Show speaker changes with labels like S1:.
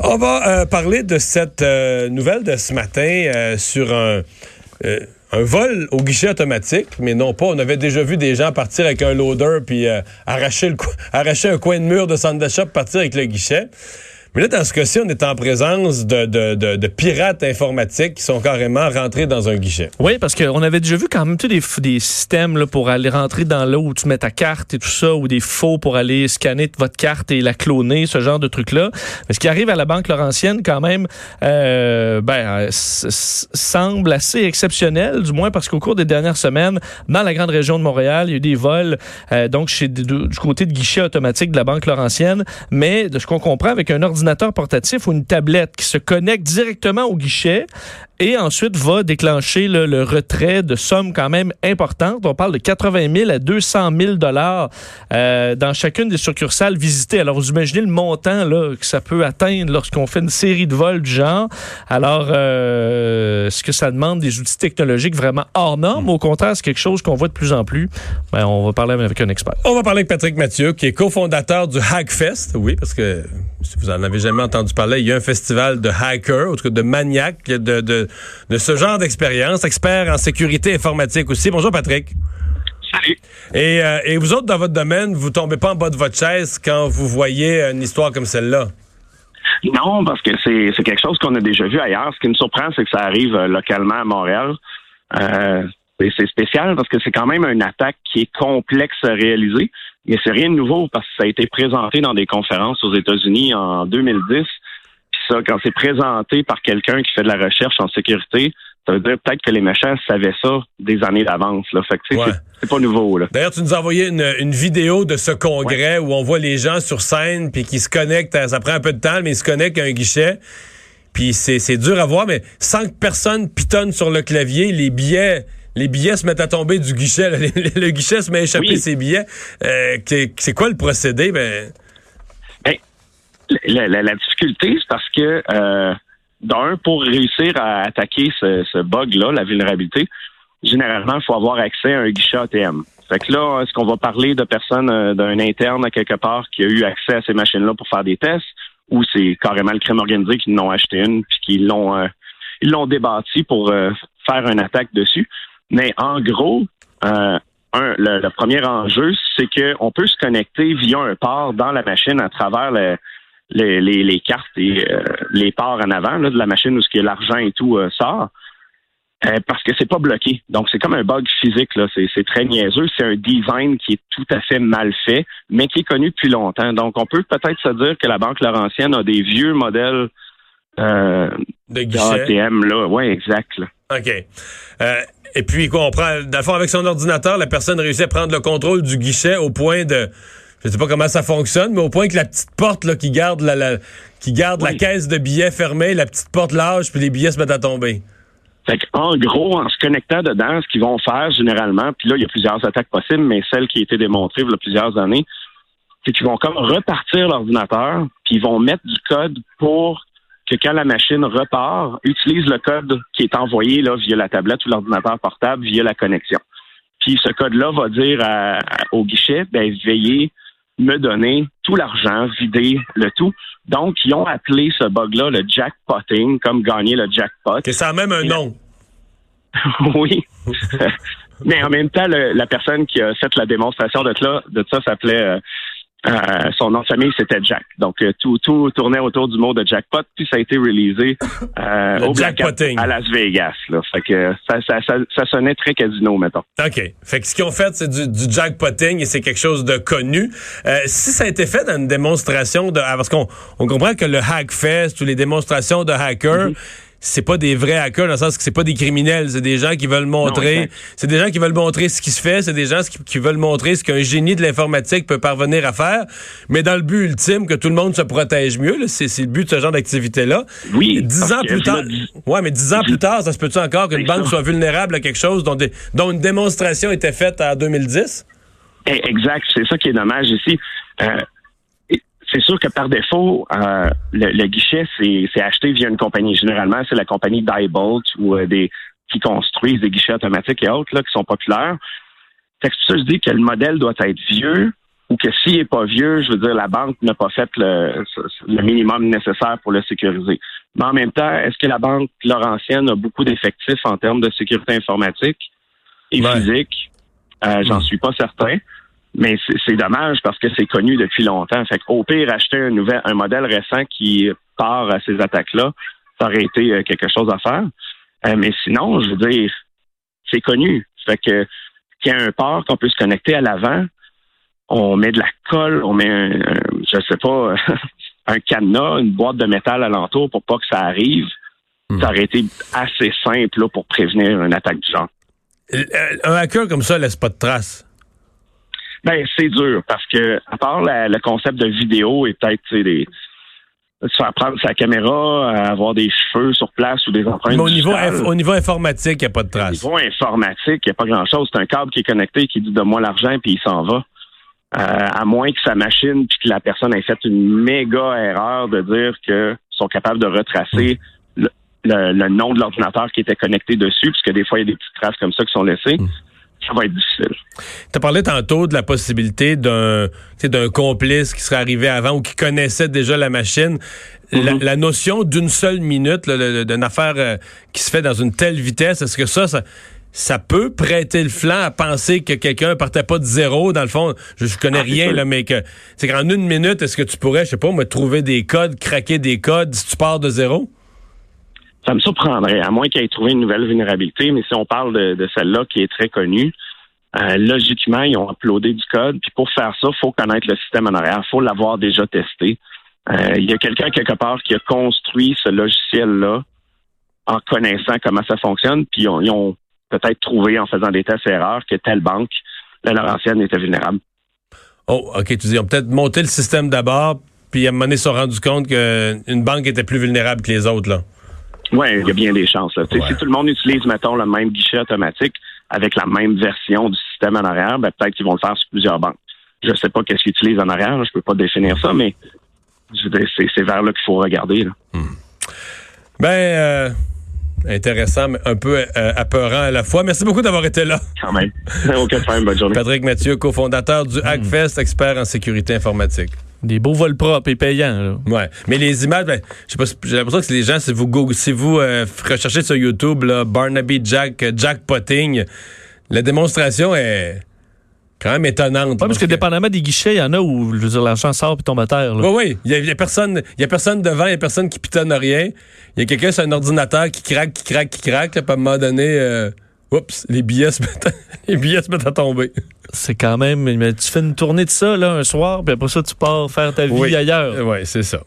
S1: On va euh, parler de cette euh, nouvelle de ce matin euh, sur un, un vol au guichet automatique, mais non pas. On avait déjà vu des gens partir avec un loader puis arracher, le, arracher un coin de mur de centre d'achat partir avec le guichet. Mais là, dans ce cas-ci, on est en présence de, de, de, de, pirates informatiques qui sont carrément rentrés dans un guichet.
S2: Oui, parce qu'on avait déjà vu quand même des, des systèmes là, pour aller rentrer dans l'eau où tu mets ta carte et tout ça, ou des faux pour aller scanner votre carte et la cloner, ce genre de trucs-là. Mais ce qui arrive à la Banque Laurentienne, quand même, euh, ben, semble assez exceptionnel, du moins parce qu'au cours des dernières semaines, dans la grande région de Montréal, il y a eu des vols euh, donc du côté de guichet automatique de la Banque Laurentienne, mais de ce qu'on comprend avec un ordinateur portatif ou une tablette qui se connecte directement au guichet et ensuite va déclencher le retrait de sommes quand même importantes. On parle de 80 000 à 200 000 dollars euh, dans chacune des succursales visitées. Alors, vous imaginez le montant là, que ça peut atteindre lorsqu'on fait une série de vols du genre. Alors, euh, est-ce que ça demande des outils technologiques vraiment hors normes? Au contraire, c'est quelque chose qu'on voit de plus en plus. Ben, on va parler avec un expert.
S1: On va parler avec Patrick Mathieu, qui est cofondateur du Hackfest. Oui, parce que si vous en avez jamais entendu parler, il y a un festival de hackers, en tout cas de maniaques, de, de, de ce genre d'expérience, expert en sécurité informatique aussi. Bonjour Patrick.
S3: Salut.
S1: Et, euh, et vous autres, dans votre domaine, vous tombez pas en bas de votre chaise quand vous voyez une histoire comme celle-là?
S3: Non, parce que c'est quelque chose qu'on a déjà vu ailleurs. Ce qui me surprend, c'est que ça arrive euh, localement à Montréal. Euh, c'est spécial parce que c'est quand même une attaque qui est complexe à réaliser. Mais c'est rien de nouveau parce que ça a été présenté dans des conférences aux États-Unis en 2010. Ça, quand c'est présenté par quelqu'un qui fait de la recherche en sécurité, ça veut dire peut-être que les méchants savaient ça des années d'avance. Là. Fait que c'est pas nouveau. Là.
S1: D'ailleurs, tu nous as envoyé une, une vidéo de ce congrès où on voit les gens sur scène puis qui se connectent. Ça prend un peu de temps, mais ils se connectent à un guichet. Puis c'est dur à voir, mais sans que personne pitonne sur le clavier, les billets les billets se mettent à tomber du guichet. Le, guichet se met à échapper ses billets. Euh, c'est quoi le procédé? Ben
S3: la, difficulté, c'est parce que euh, d'un, pour réussir à attaquer ce, bug-là, la vulnérabilité, généralement, il faut avoir accès à un guichet ATM. Fait que là, est-ce qu'on va parler de personnes, euh, d'un interne à quelque part qui a eu accès à ces machines-là pour faire des tests, ou c'est carrément le crime organisé qui n'ont acheté une puis qui l'ont euh, ils l'ont débattu pour faire une attaque dessus? Mais en gros, euh, un, le, premier enjeu, c'est qu'on peut se connecter via un port dans la machine à travers les, les, cartes et euh, les ports en avant de la machine où ce que l'argent et tout euh, sort. parce que c'est pas bloqué. Donc, c'est comme un bug physique, là. C'est, très niaiseux. C'est un design qui est tout à fait mal fait, mais qui est connu depuis longtemps. Donc, on peut peut-être se dire que la Banque Laurentienne a des vieux modèles euh,
S1: de ATM,
S3: là. Ouais, exact.
S1: OK. Et puis, quoi, on prend, dans avec son ordinateur, la personne réussit à prendre le contrôle du guichet au point de, je sais pas comment ça fonctionne, mais au point que la petite porte là, qui garde la, qui garde la caisse de billets fermée, la petite porte lâche, puis les billets se mettent à tomber.
S3: Fait en gros, en se connectant dedans, ce qu'ils vont faire généralement, puis là, il y a plusieurs attaques possibles, mais celle qui a été démontrée il y a plusieurs années, c'est qu'ils vont comme repartir l'ordinateur, puis ils vont mettre du code pour que quand la machine repart, utilise le code qui est envoyé là, via la tablette ou l'ordinateur portable via la connexion. Puis ce code-là va dire au guichet, ben, veillez me donner tout l'argent, vider le tout. Donc, ils ont appelé ce bug-là le jackpotting, comme gagner le jackpot.
S1: Et ça a même un nom.
S3: oui. Mais en même temps, la personne qui a fait la démonstration de, de ça s'appelait euh, euh, son nom de famille, c'était Jack. Donc, euh, tout, tout tournait autour du mot de jackpot, puis ça a été releasé euh, au à Las Vegas. Là. Fait que ça, ça, ça, sonnait très casino, mettons.
S1: OK. Fait que ce qu'ils ont fait, c'est du, du jackpotting et c'est quelque chose de connu. si ça a été fait dans une démonstration de... Parce qu'on on comprend que le Hackfest ou les démonstrations de hackers... Mm-hmm c'est pas des vrais hackers dans le sens que c'est pas des criminels, c'est des gens qui veulent montrer, c'est des gens qui veulent montrer ce qui se fait, c'est des gens qui, veulent montrer ce qu'un génie de l'informatique peut parvenir à faire, mais dans le but ultime que tout le monde se protège mieux, c'est le but de ce genre d'activité là.
S3: Oui.
S1: Dix ans plus tard, ouais, mais dix ans plus tard, ça se peut-tu encore qu'une banque soit vulnérable à quelque chose dont, dont une démonstration était faite en 2010?
S3: Eh, exact, c'est ça qui est dommage ici. Euh, c'est sûr que par défaut, euh, le, guichet, c'est acheté via une compagnie. Généralement, c'est la compagnie Diebolt ou euh, des qui construisent des guichets automatiques et autres là, qui sont populaires. Fait que ça, je dis que le modèle doit être vieux, ou que s'il n'est pas vieux, je veux dire, la banque n'a pas fait le, le, minimum nécessaire pour le sécuriser. Mais en même temps, est-ce que la banque Laurentienne a beaucoup d'effectifs en termes de sécurité informatique et physique? Euh, J'en suis pas certain. Mais c'est dommage parce que c'est connu depuis longtemps. Fait qu'au pire, acheter un nouvel, un modèle récent qui part à ces attaques-là, ça aurait été euh, quelque chose à faire. Euh, mais sinon, je veux dire, c'est connu. Fait que qu'il y a un port qu'on peut se connecter à l'avant, on met de la colle, on met un, je sais pas, un cadenas, une boîte de métal alentour pour pas que ça arrive. Hmm. Ça aurait été assez simple pour prévenir une attaque du genre.
S1: Euh, un hacker comme ça laisse pas de traces.
S3: Ben, c'est dur parce que, à part le concept de vidéo et peut-être des se faire prendre sa caméra, avoir des cheveux sur place ou des empreintes.
S1: Mais au niveau, au niveau informatique, il n'y a pas de traces.
S3: Au niveau informatique, il n'y a pas grand-chose. C'est un câble qui est connecté qui dit de moi l'argent puis il s'en va. Euh, à moins que sa machine puis que la personne ait fait une méga erreur de dire qu'ils sont capables de retracer mm. le, nom de l'ordinateur qui était connecté dessus, puisque des fois, il y a des petites traces comme ça qui sont laissées. Mm ça va être difficile.
S1: Tu as parlé tantôt de la possibilité d'un d'un complice qui serait arrivé avant ou qui connaissait déjà la machine. la, mm-hmm. notion d'une seule minute, d'une affaire euh, qui se fait dans une telle vitesse, est-ce que ça, ça, peut prêter le flanc à penser que quelqu'un partait pas de zéro, dans le fond, je, je connais ah, rien, là, mais que c'est qu'en une minute, est-ce que tu pourrais, je sais pas, me trouver des codes, craquer des codes si tu pars de zéro?
S3: Ça me surprendrait, à moins qu'il ait trouvé une nouvelle vulnérabilité, mais si on parle de, celle-là qui est très connue, euh, logiquement, ils ont uploadé du code. Puis pour faire ça, il faut connaître le système en arrière. Il faut l'avoir déjà testé. Euh, il y a quelqu'un quelque part qui a construit ce logiciel-là en connaissant comment ça fonctionne. Puis ils ont, peut-être trouvé en faisant des tests erreurs que telle banque, la Laurentienne, était vulnérable.
S1: Oh, OK. Tu dis, ils ont peut-être monté le système d'abord, puis à un moment donné, ils se sont rendus compte qu'une banque était plus vulnérable que les autres, là.
S3: Oui, il y a bien des chances. Si tout le monde utilise, mettons, le même guichet automatique avec la même version du système en arrière, ben, peut-être qu'ils vont le faire sur plusieurs banques. Je ne sais pas qu'est-ce qu'ils utilisent en arrière, je ne peux pas définir ça, mais c'est vers là qu'il faut regarder. Hmm.
S1: Ben, euh, intéressant, mais un peu euh, apeurant à la fois. Merci beaucoup d'avoir été là.
S3: Quand même. Aucun problème, bonne journée.
S1: Patrick Mathieu, cofondateur du Hackfest, expert en sécurité informatique.
S2: Des beaux vols propres et payants. Là.
S1: Ouais. Mais les images, ben, je sais pas, j'ai l'impression que les gens, si vous, si vous euh, recherchez sur YouTube, là, Barnaby Jack, euh, Jack Potting, la démonstration est quand même étonnante.
S2: parce, que, dépendamment des guichets, il y en a où je veux dire, l'argent sort puis tombe à terre.
S1: Oui, oui. Il n'y a, personne, devant, il n'y a personne qui pitonne rien. Il y a quelqu'un sur un ordinateur qui craque, qui craque, qui craque. Là, puis à un moment donné, euh, oups, les billets se mettent les billets se mettent à tomber
S2: c'est quand même. Mais tu fais une tournée de ça là, un soir, puis après ça, tu pars faire ta vie ailleurs.
S1: Oui, c'est ça.